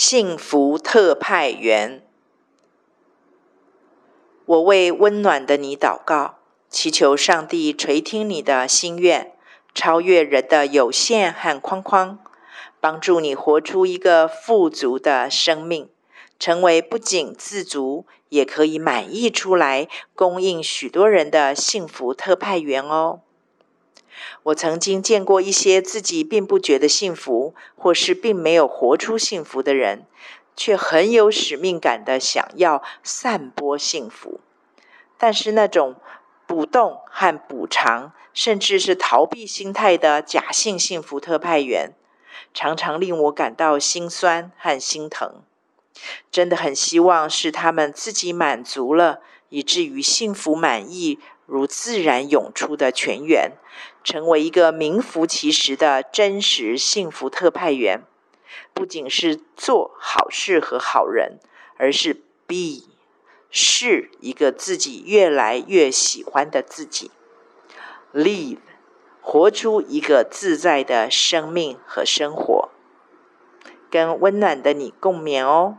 幸福特派员。我为温暖的你祷告，祈求上帝垂听你的心愿，超越人的有限和框框，帮助你活出一个富足的生命，成为不仅自足，也可以满溢出来，供应许多人的幸福特派员哦。我曾经见过一些自己并不觉得幸福，或是并没有活出幸福的人，却很有使命感的想要散播幸福。但是那种补洞和补偿，甚至是逃避心态的假性幸福特派员，常常令我感到心酸和心疼。真的很希望是他们自己满足了，以至于幸福满意。如自然涌出的泉源，成为一个名副其实的真实幸福特派员，不仅是做好事和好人，而是 be 是一个自己越来越喜欢的自己，live 活出一个自在的生命和生活，跟温暖的你共勉哦。